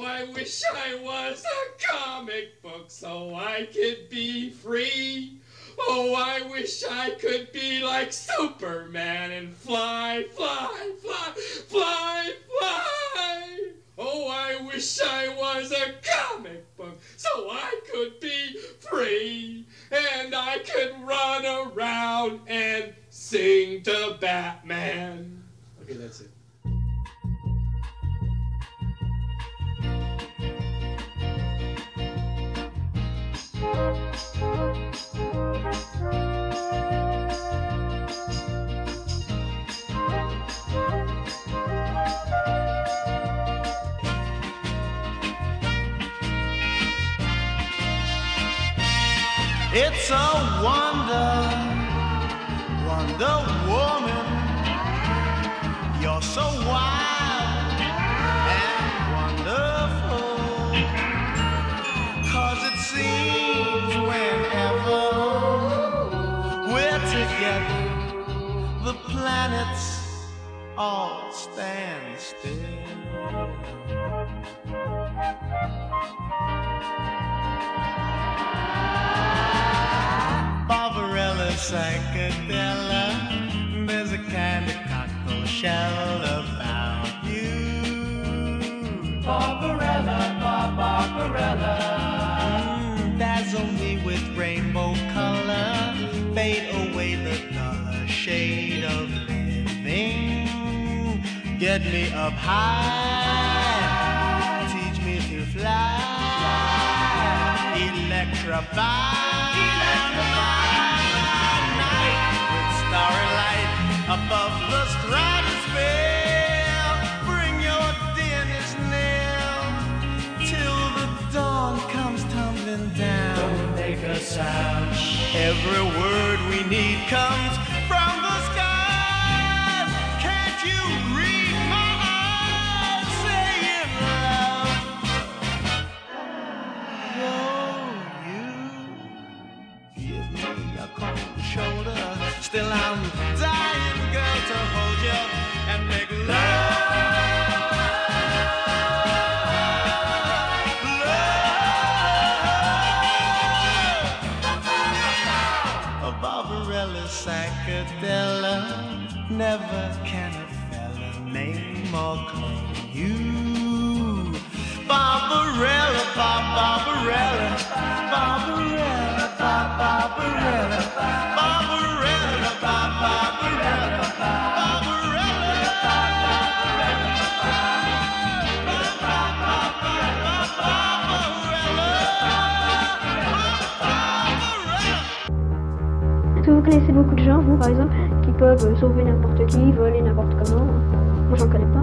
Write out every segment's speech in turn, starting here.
Oh, I wish I was a comic book so I could be free. Oh, I wish I could be like Superman and fly, fly, fly, fly, fly. Oh, I wish I was a comic book so I could be free and I could run around and sing to Batman. Okay, that's it. It's a wonder, Wonder me up high. Teach me to fly. Electrify. Night with starry light above the stratosphere. Bring your dearness near till the dawn comes tumbling down. Don't make a sound. Every word we need comes Still, I'm dying, girl, to hold you and make love. Psychedella. Never can a fella name or claim you. Barbarella, Bar- Barbarella, Barbarella, Bar- Barbarella, Barbarella, Bar- Barbarella, Barbarella, Est-ce que vous connaissez beaucoup de gens, vous par exemple, qui peuvent sauver n'importe qui, voler n'importe comment? Moi j'en connais pas,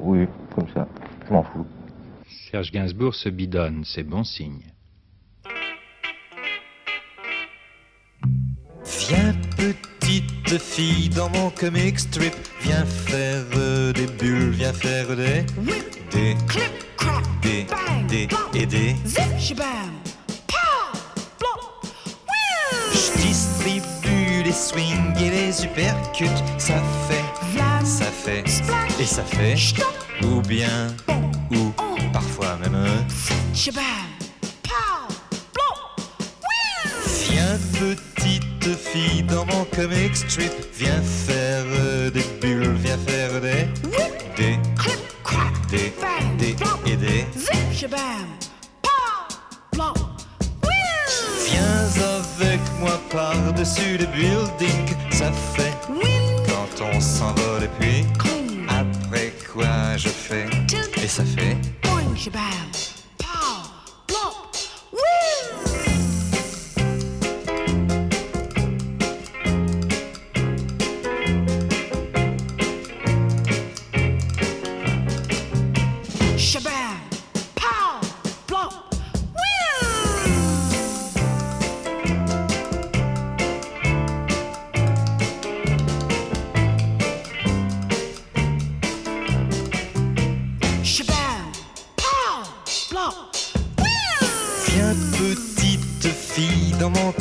oui, comme ça. Je m'en fous. Serge Gainsbourg se bidonne, c'est bon signe. Viens petite fille dans mon comic strip, viens faire des bulles, viens faire des des des des et des. Je distribue les swings et les uppercuts, ça fait, ça fait et ça fait ou bien ou parfois même. Viens petite fille dans mon comic strip, viens faire euh, des bulles, viens faire des des des des et des. Viens avec moi par-dessus les buildings, ça fait on s'envole et puis après quoi je fais? Et ça fait?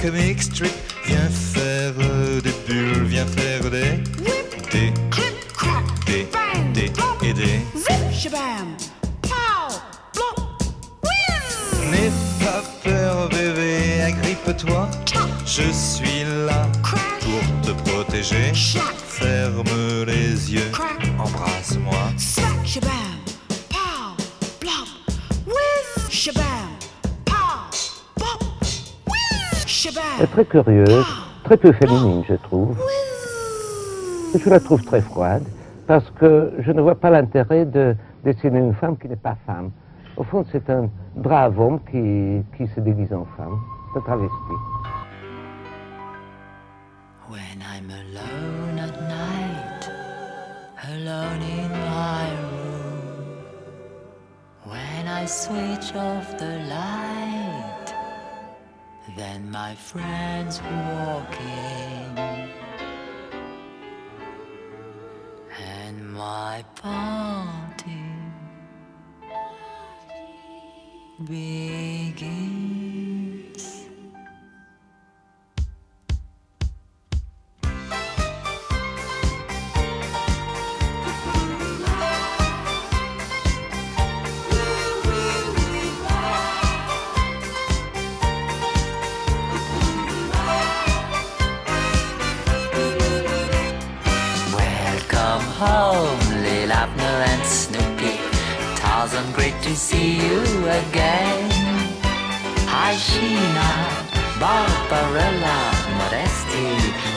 Comic strip. Viens faire des bulles, viens faire des. Des. Des. Des. Et des. N'aie pas peur, bébé, agrippe-toi. Je suis là pour te protéger. Ferme les yeux, embrasse-moi. Est très curieuse, très peu féminine, je trouve. Je la trouve très froide parce que je ne vois pas l'intérêt de dessiner une femme qui n'est pas femme. Au fond, c'est un brave homme qui, qui se déguise en femme, de travesti. When I'm alone at night, alone in my room, when I switch off the light, then my friends walk in, and my party begins. Tarzan, great to see you again. Hi, Sheena, Barbarella, Modesty.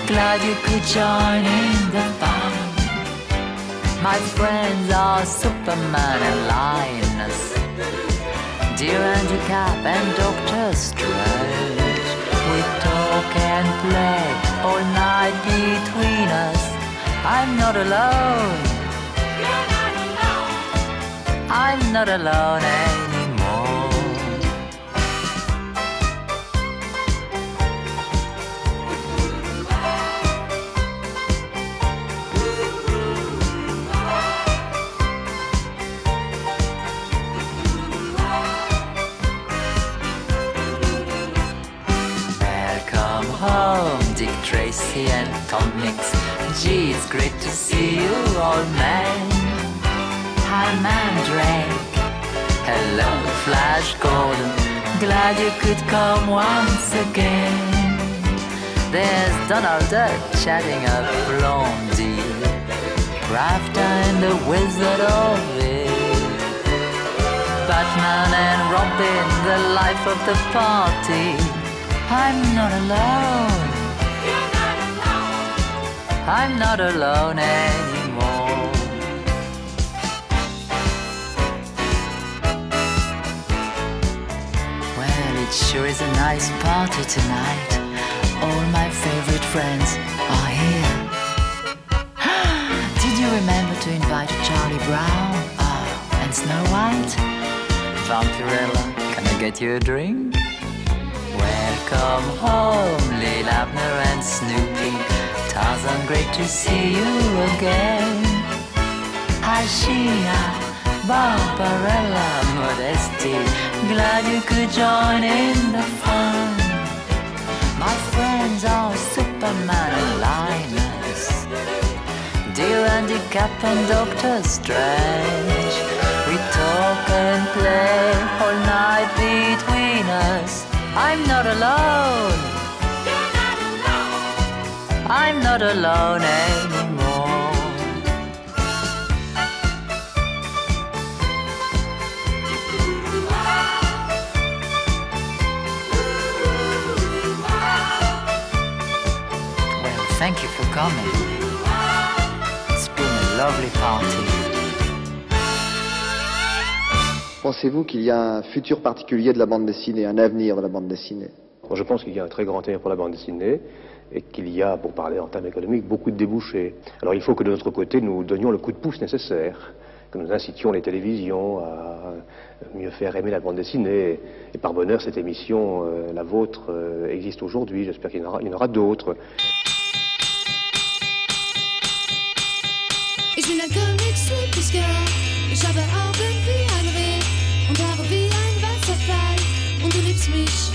Glad you could join in the fun. My friends are Superman and Linus. Dear Handicap and Doctor Strange. We talk and play all night between us. I'm not alone. I'm not alone anymore. Welcome home, Dick Tracy and Tom Mix. Gee, it's great to see you, old man. Hi, Mandrake. Hello, Flash Gordon. Glad you could come once again. There's Donald Duck chatting up Blondie. Rafter and the Wizard of It. Batman and Robin, the life of the party. I'm not alone. I'm not alone anymore. It sure is a nice party tonight. All my favorite friends are here. Did you remember to invite Charlie Brown? Oh, and Snow White? Vampirella, can I get you a drink? Welcome home, Lil Abner and Snoopy. Tarzan, great to see you again. Hi, Sheena, Barbarella, Modesty. Glad you could join in the fun. My friends are Superman and Linus. Dear Handicap and Doctor Strange. We talk and play all night between us. I'm not alone. I'm not alone anymore. Thank you for coming. It's been a lovely party. Pensez-vous qu'il y a un futur particulier de la bande dessinée, un avenir de la bande dessinée? Bon, je pense qu'il y a un très grand avenir pour la bande dessinée et qu'il y a, pour parler en termes économiques, beaucoup de débouchés. Alors il faut que de notre côté, nous donnions le coup de pouce nécessaire, que nous incitions les télévisions à mieux faire aimer la bande dessinée. Et par bonheur, cette émission, euh, la vôtre, euh, existe aujourd'hui. J'espère qu'il y en aura, il y en aura d'autres. Ich bin ein Königsliebesgirl. Ich habe Augen wie ein Reh und Haare wie ein Wasserfall. Und du liebst mich.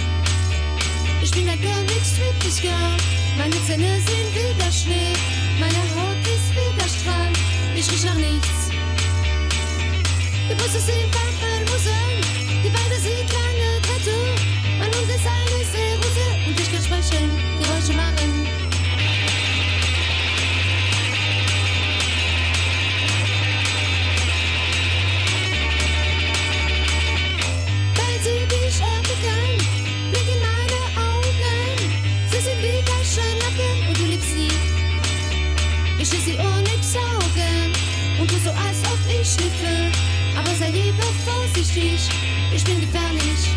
Ich bin ein Strip Girl. Meine Zähne sind wie der Schnee, meine Haut ist wie der Strand. Ich riech nach nichts. Die Brüste sind Wackelmuseln, die Beine sind Ich will sie ohne saugen und tu so, als ob ich schnüffel. Aber sei lieber vorsichtig, ich bin gefährlich.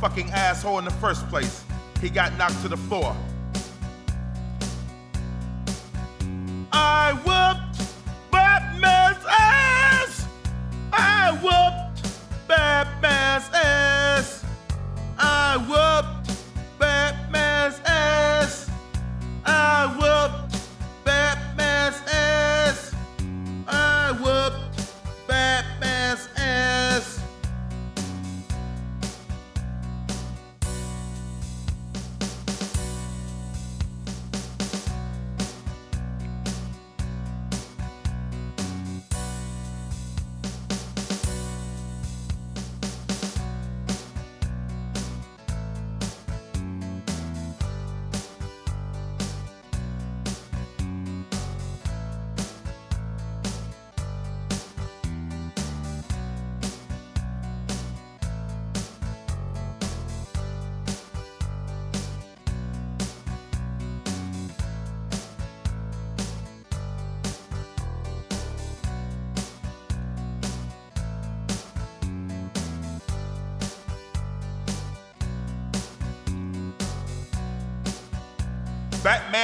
fucking asshole in the first place. He got knocked to the floor.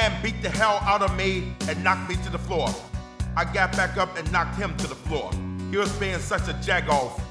Batman beat the hell out of me and knocked me to the floor. I got back up and knocked him to the floor. He was being such a jagoff.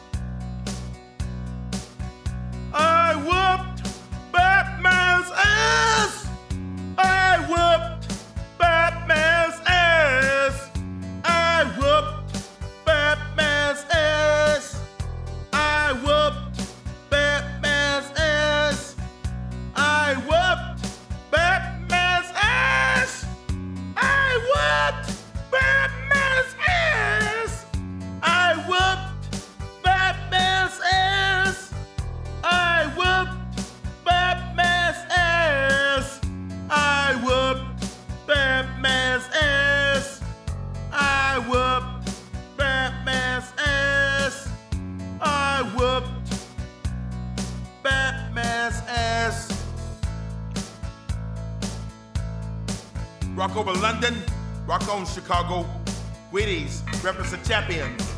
Rock on Chicago. Wheaties, represent champions.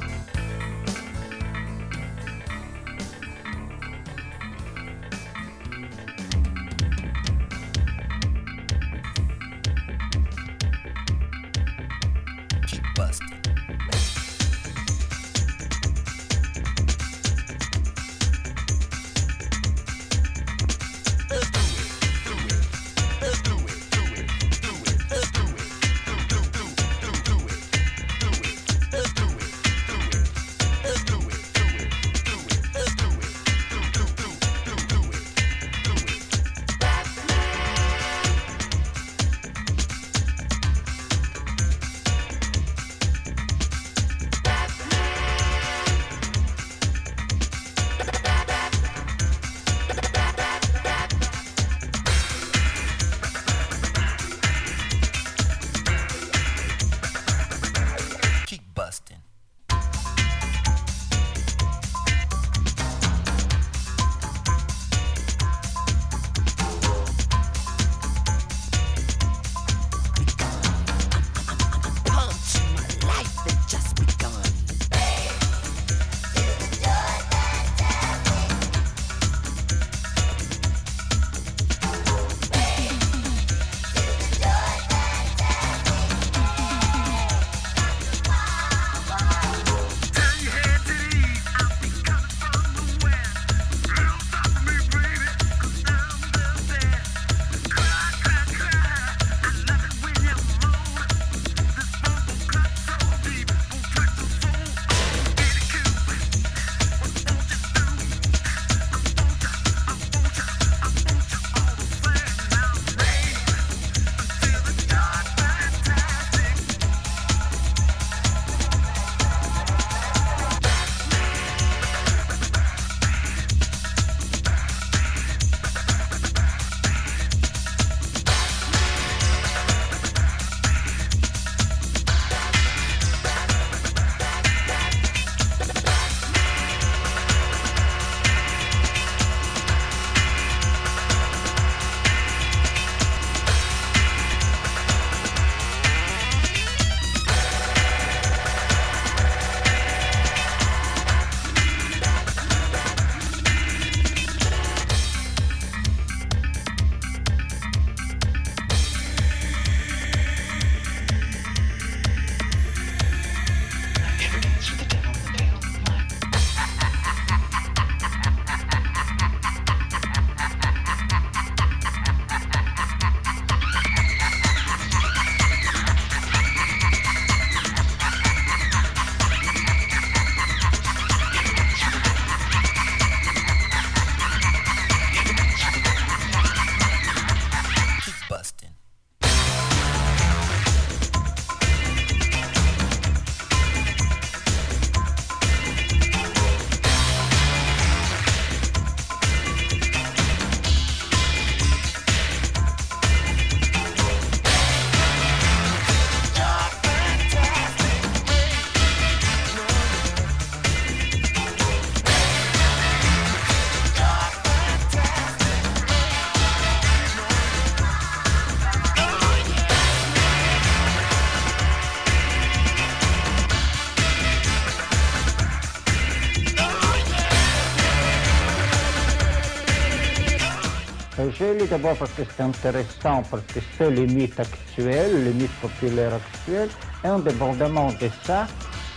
D'abord parce que c'est intéressant, parce que c'est le mythe actuel, le mythe populaire actuel. Et indépendamment de ça,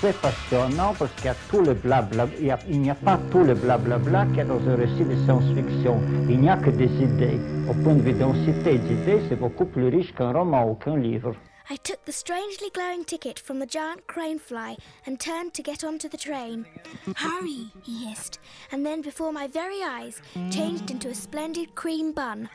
c'est passionnant parce qu'il y a tout le il n'y a pas tout le blablabla qu'il y a dans un récit de science-fiction. Il n'y a que des idées. Au point de vue densité d'idées, c'est beaucoup plus riche qu'un roman ou qu'un livre. I took the strangely glowing ticket from the giant crane fly and turned to get onto the train. Hurry, he hissed, and then before my very eyes changed into a splendid cream bun.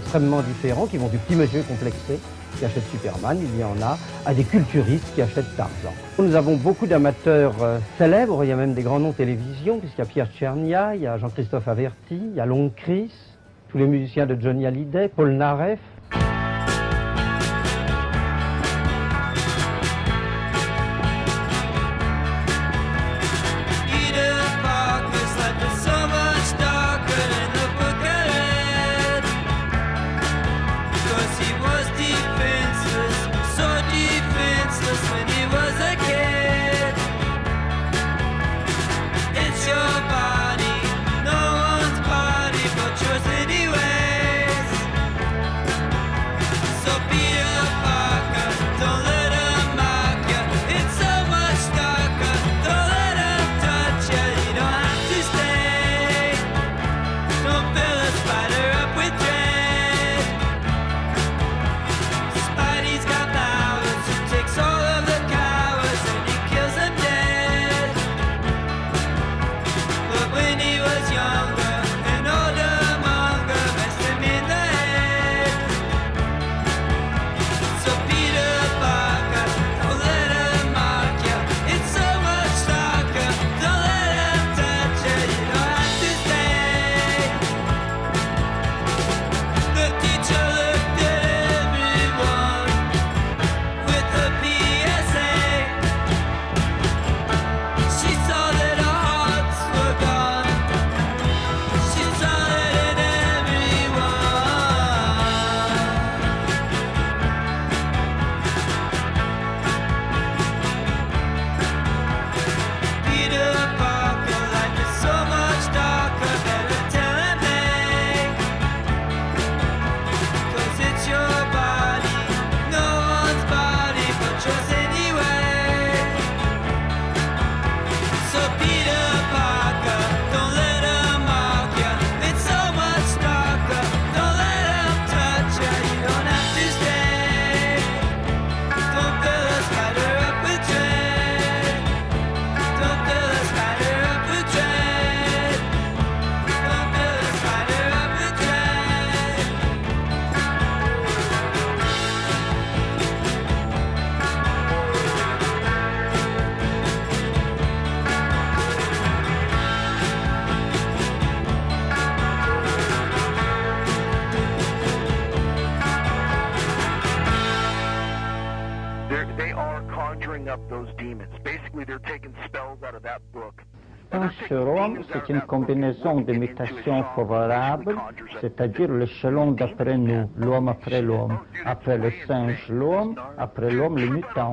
Extrêmement différents qui vont du petit monsieur complexé qui achète Superman, il y en a, à des culturistes qui achètent Tarzan. Nous avons beaucoup d'amateurs euh, célèbres, il y a même des grands noms de télévision, puisqu'il y a Pierre Tchernia, il y a Jean-Christophe Averti, il y a Long Chris, tous les musiciens de Johnny Hallyday, Paul Naref. c'est une combinaison de mutations favorables, c'est-à-dire l'échelon d'après nous, l'homme après l'homme, après le singe l'homme, après l'homme le mutant.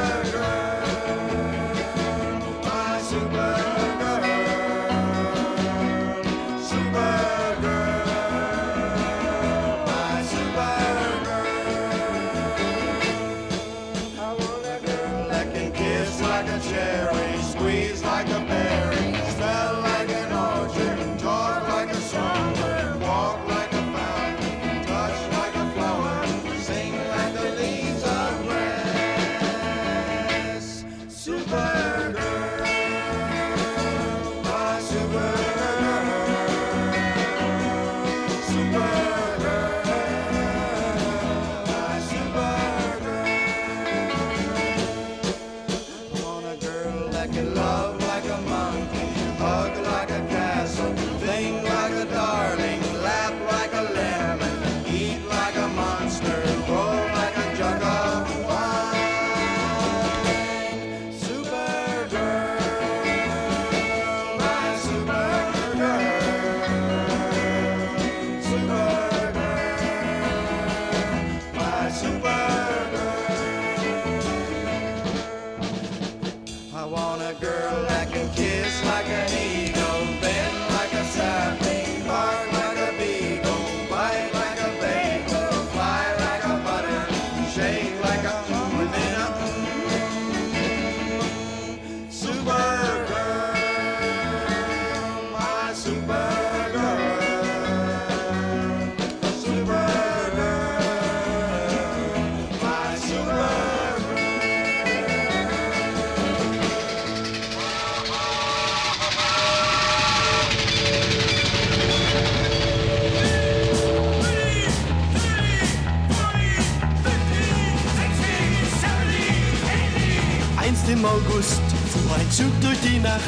Zug durch die Nacht,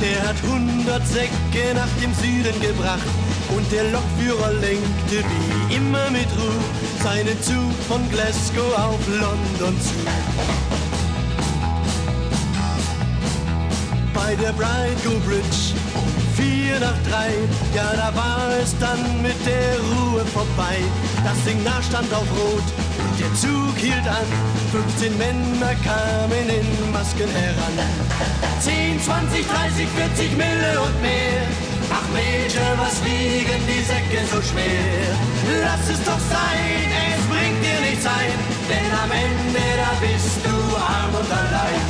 der hat 100 Säcke nach dem Süden gebracht. Und der Lokführer lenkte wie immer mit Ruhe seinen Zug von Glasgow auf London zu. Bei der Bridego Bridge vier nach drei, ja da war es dann mit der Ruhe vorbei. Das Signal stand auf Rot der Zug hielt an. 15 Männer kamen in Masken heran. 10, 20, 30, 40 Mille und mehr. Ach Mädchen, was wiegen die Säcke so schwer? Lass es doch sein, es bringt dir nichts ein, denn am Ende da bist du arm und allein.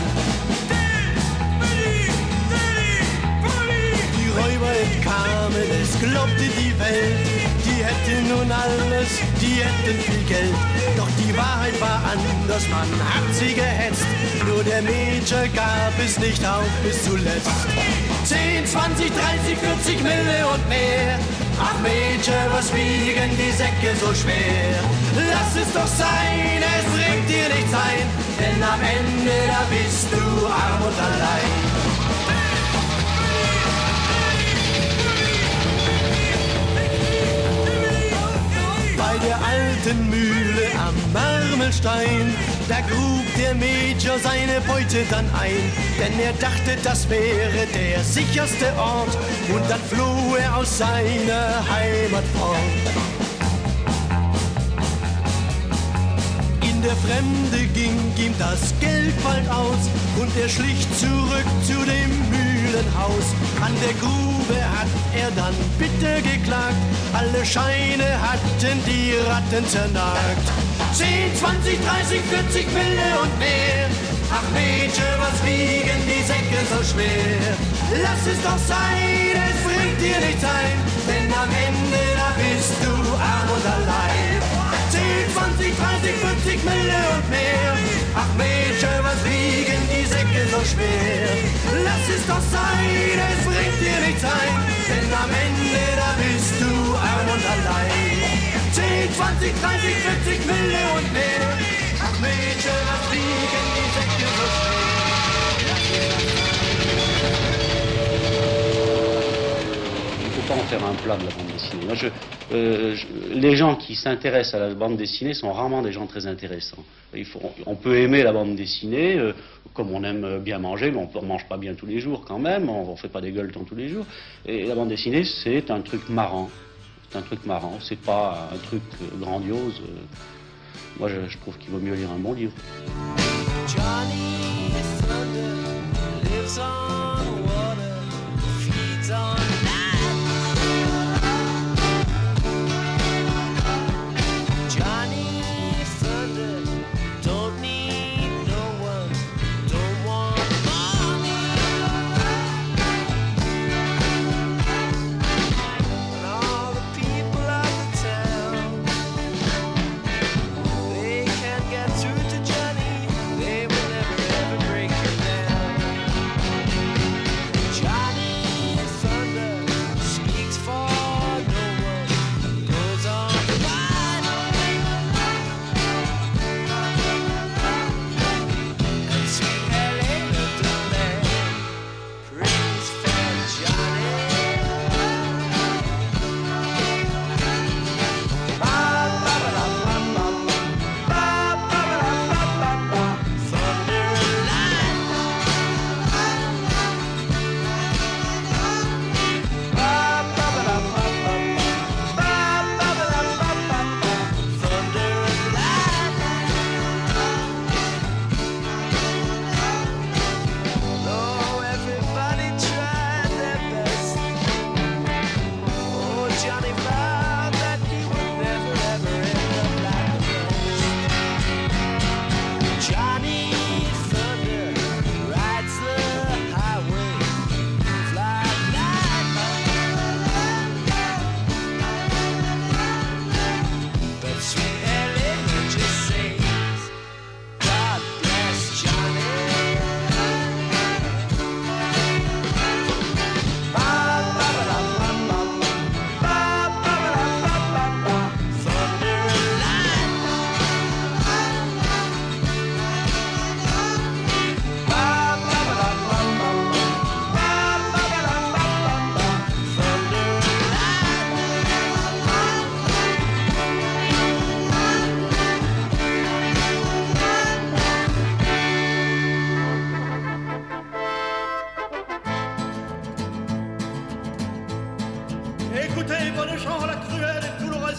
Die Räuber entkamen, es glaubte die Welt, die hätten nun alles, die hätten viel Geld. Doch die Wahrheit war anders, man hat sie gehetzt, nur der Major gab es nicht auf bis zuletzt. 10, 20, 30, 40 Mille und mehr. Ach Major, was wiegen die Säcke so schwer? Lass es doch sein, es bringt dir nichts ein, denn am Ende da bist du arm und allein. Bei der alten Mühle am Marmelstein, da grub der Major seine Beute dann ein, denn er dachte, das wäre der sicherste Ort und dann floh er aus seiner Heimat fort. In der Fremde ging ihm das Geld bald aus und er schlich zurück zu dem Mühlenhaus. An der Grube hat er dann bitter geklagt, alle Scheine hatten die Ratten zernagt. 10, 20, 30, 40 Mille und mehr. Ach Mädchen, was wiegen die Säcke so schwer? Lass es doch sein, es bringt dir nichts ein, denn am Ende da bist du arm und allein. 10, 20, 30, 40 Mille und mehr. Ach Mädchen, was wiegen Säcke so schwer? Lass es doch sein, es bringt dir nichts ein, denn am Ende da bist du arm und allein. 10, 20, 30, 40 Mille und mehr. Ach Mädchen, was Faire un plat de la bande dessinée. Moi, euh, je- les gens qui s'intéressent à la bande dessinée sont rarement des gens très intéressants. Il faut, on peut aimer la bande dessinée, euh, comme on aime bien manger, mais on ne mange pas bien tous les jours quand même, on ne fait pas des gueuletons tous les jours. Et la bande dessinée, c'est un truc marrant. C'est un truc marrant, c'est pas un truc euh, grandiose. Moi, je, trouve qu'il vaut mieux lire un bon livre.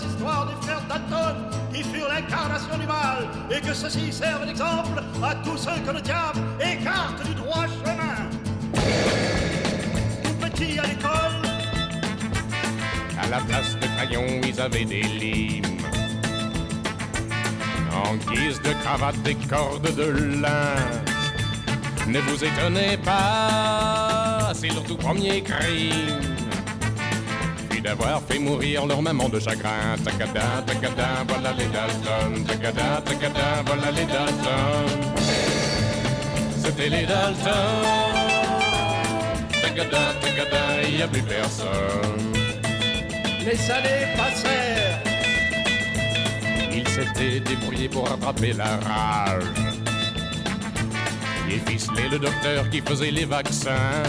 Et douloureuse histoire des frères Dalton qui furent l'incarnation du mal et que ceci serve d'exemple à tous ceux que le diable écarte du droit chemin. Tout petit à l'école, À la place de crayons, ils avaient des limes. En guise de cravate, des cordes de lin. Ne vous étonnez pas, c'est leur tout premier crime. D'avoir fait mourir leur maman de chagrin. Tacada, tacada, voilà les Dalton. Tacada, tacada, voilà les Dalton. C'était les Dalton. Tacada, tacada, il n'y a plus personne. les années passèrent. Il s'était débrouillé pour rattraper la rage. Et ficelé le docteur qui faisait les vaccins.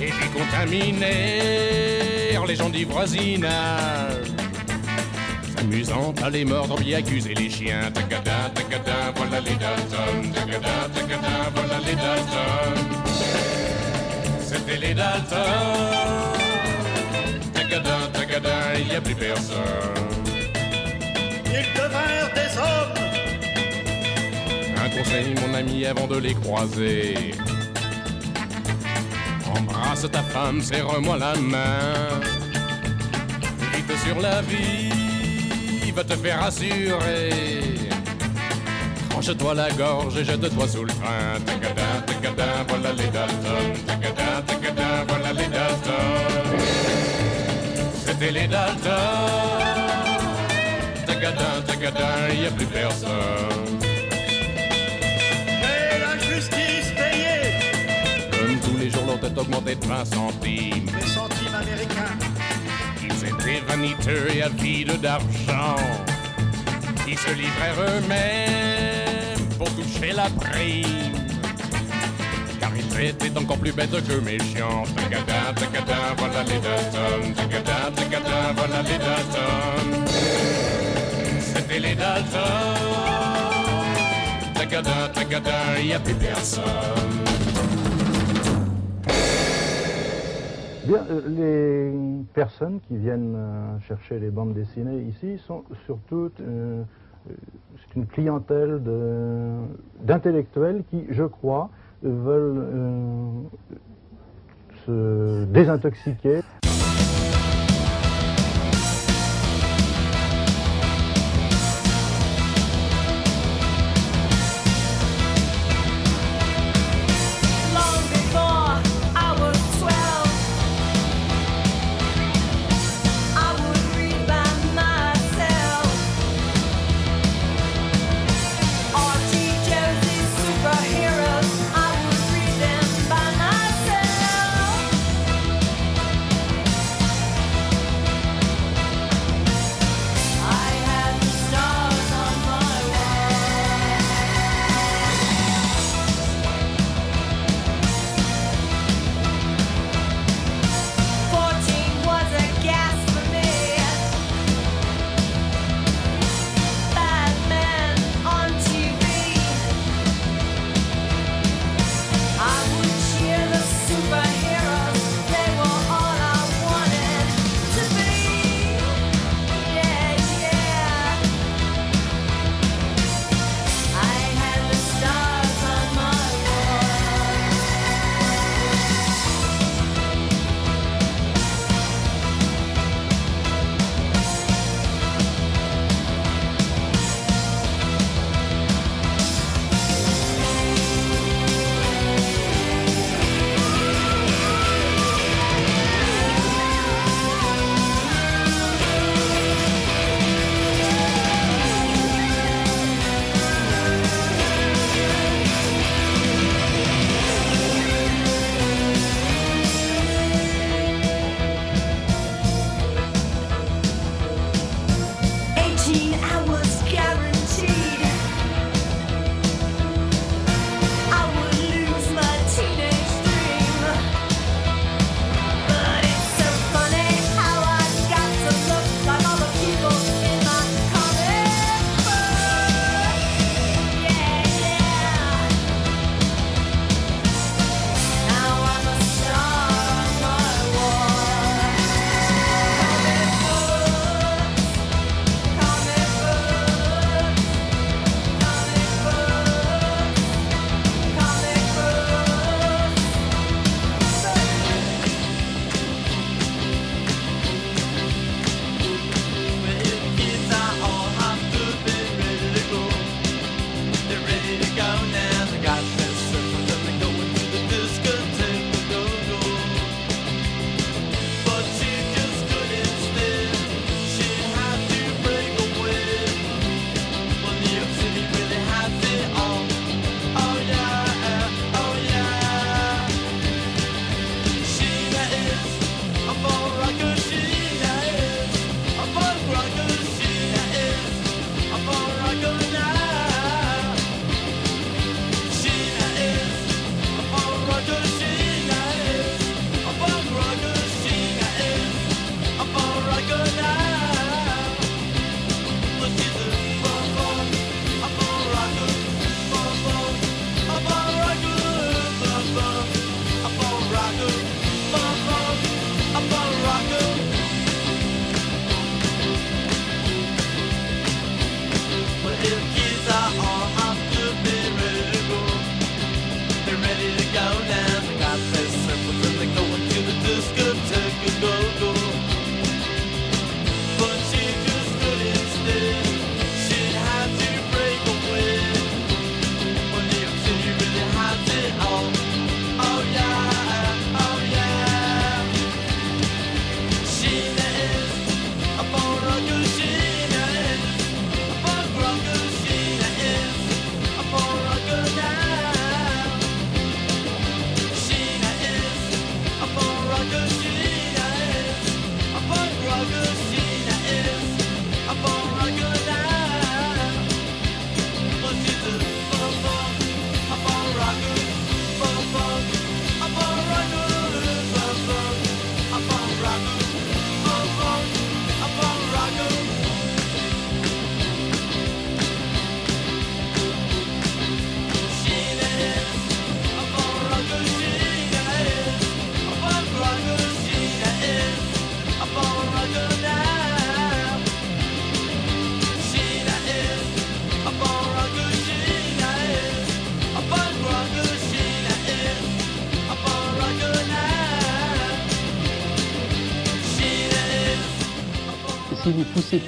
Et puis contaminèrent les gens du voisinage. S'amusant à les mordre, bien accuser les chiens. Tacada, tacada, voilà les Dalton. Tacada, tacada, voilà les Dalton. C'était les Dalton. Tacada, tacada, il n'y a plus personne. Ils devinrent des hommes. Un conseil, mon ami, avant de les croiser. Embrasse ta femme, serre-moi la main. Vite sur la vie, va te faire assurer. Tranche-toi la gorge et jette-toi sous le train. Tacada, tacada, voilà les Dalton. Tacada, tacada, voilà les Dalton. C'était les Dalton. Tacada, tacada, y a plus personne. Leur tête augmentait de 20 centimes. Les centimes américains. Ils étaient vaniteux et avides d'argent. Ils se livrèrent eux-mêmes pour toucher la prime. Car ils étaient encore plus bêtes que méchants. Tacada, tacada, voilà les Dalton. Tacada, tacada, voilà les Dalton. C'était les Dalton. Tacada, tacada, y a plus personne. Bien, euh, les personnes qui viennent euh, chercher les bandes dessinées ici sont surtout euh, une clientèle d'intellectuels qui, je crois, veulent se désintoxiquer.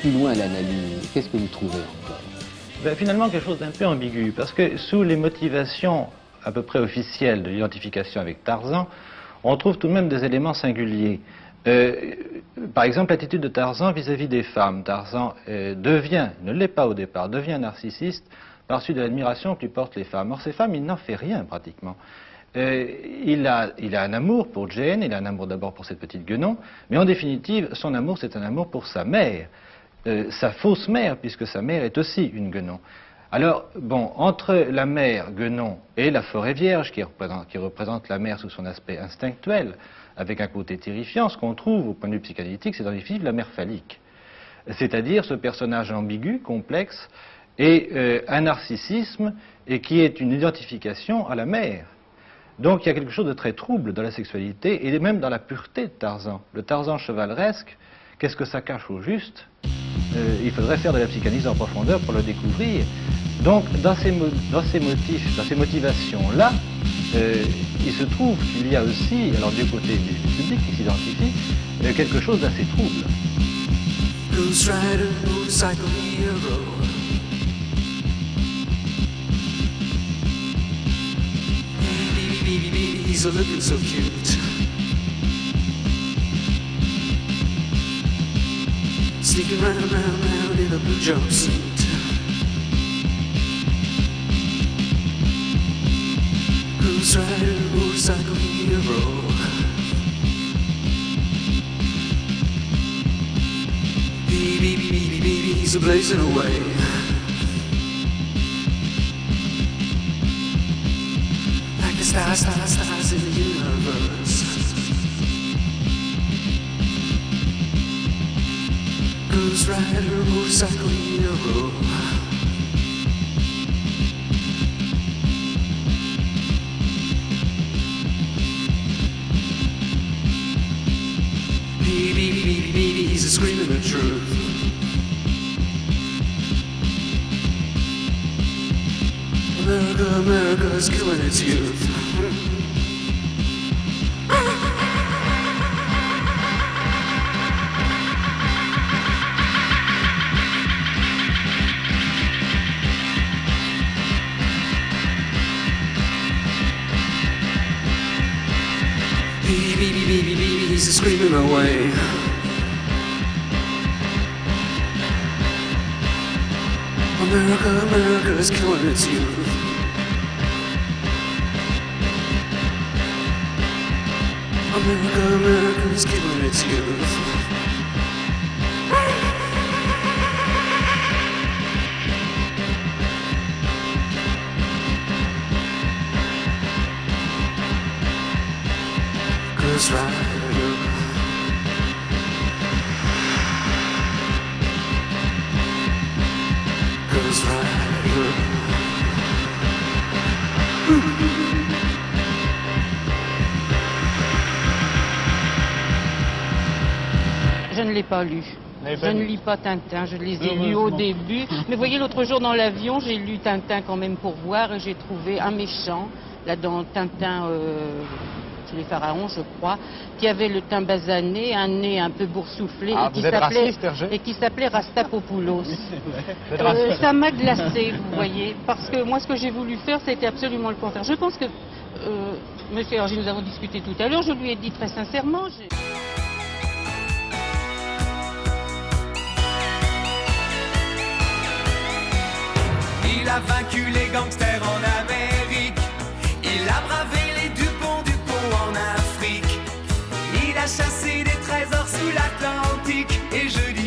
Plus loin l'analyse, qu'est-ce que vous trouvez encore Ben, finalement, quelque chose d'un peu ambigu, parce que sous les motivations à peu près officielles de l'identification avec Tarzan, on trouve tout de même des éléments singuliers. Euh, par exemple, l'attitude de Tarzan vis-à-vis des femmes. Tarzan euh, devient, ne l'est pas au départ, devient narcissiste par suite de l'admiration que lui portent les femmes. Or, ces femmes, il n'en fait rien pratiquement. Euh, il, a, il a un amour pour Jane, il a un amour d'abord pour cette petite guenon, mais en définitive, son amour, c'est un amour pour sa mère, euh, sa fausse mère, puisque sa mère est aussi une guenon. Alors, bon, entre la mère guenon et la forêt vierge, qui représente, la mère sous son aspect instinctuel, avec un côté terrifiant, ce qu'on trouve au point de vue psychanalytique, c'est en définitive la mère phallique. C'est-à-dire ce personnage ambigu, complexe, et euh, un narcissisme, et qui est une identification à la mère. Donc il y a quelque chose de très trouble dans la sexualité et même dans la pureté de Tarzan. Le Tarzan chevaleresque, qu'est-ce que ça cache au juste? Euh, Il faudrait faire de la psychanalyse en profondeur pour le découvrir. Donc dans ces, motifs, dans ces motivations-là, euh, il se trouve qu'il y a aussi, alors du côté du public qui s'identifie, euh, quelque chose d'assez trouble. Sneaking round, round, round in a blue jumpsuit. Ghost Rider, motorcycle hero. Baby, baby, baby, baby, he's a blazing away. Like the stars, stars, stars in the universe. Ghost Rider, motorcycle hero. Baby, baby, baby, baby, he's a screaming the truth. America, America is killing its youth. Baby, baby, he's a screaming away. America, America is killing its youth. America, America is killing its youth. Ne l'ai pas lu. Je ne lis pas Tintin, je les ai lus au début. Mais voyez, l'autre jour dans l'avion, j'ai lu Tintin quand même pour voir et j'ai trouvé un méchant, là dans Tintin euh, chez les pharaons, je crois, qui avait le teint basané, un nez un peu boursouflé Ah, et, qui s'appelait- raciste, Hergé et qui s'appelait Rastapopoulos. Euh, ça m'a glacé, vous voyez, parce que moi, ce que j'ai voulu faire, c'était absolument le contraire. Je pense que, euh, Monsieur Hergé, nous avons discuté tout à l'heure, je lui ai dit très sincèrement, Il a vaincu les gangsters en Amérique. Il a bravé les Dupont du en Afrique. Il a chassé des trésors sous l'Atlantique. Et je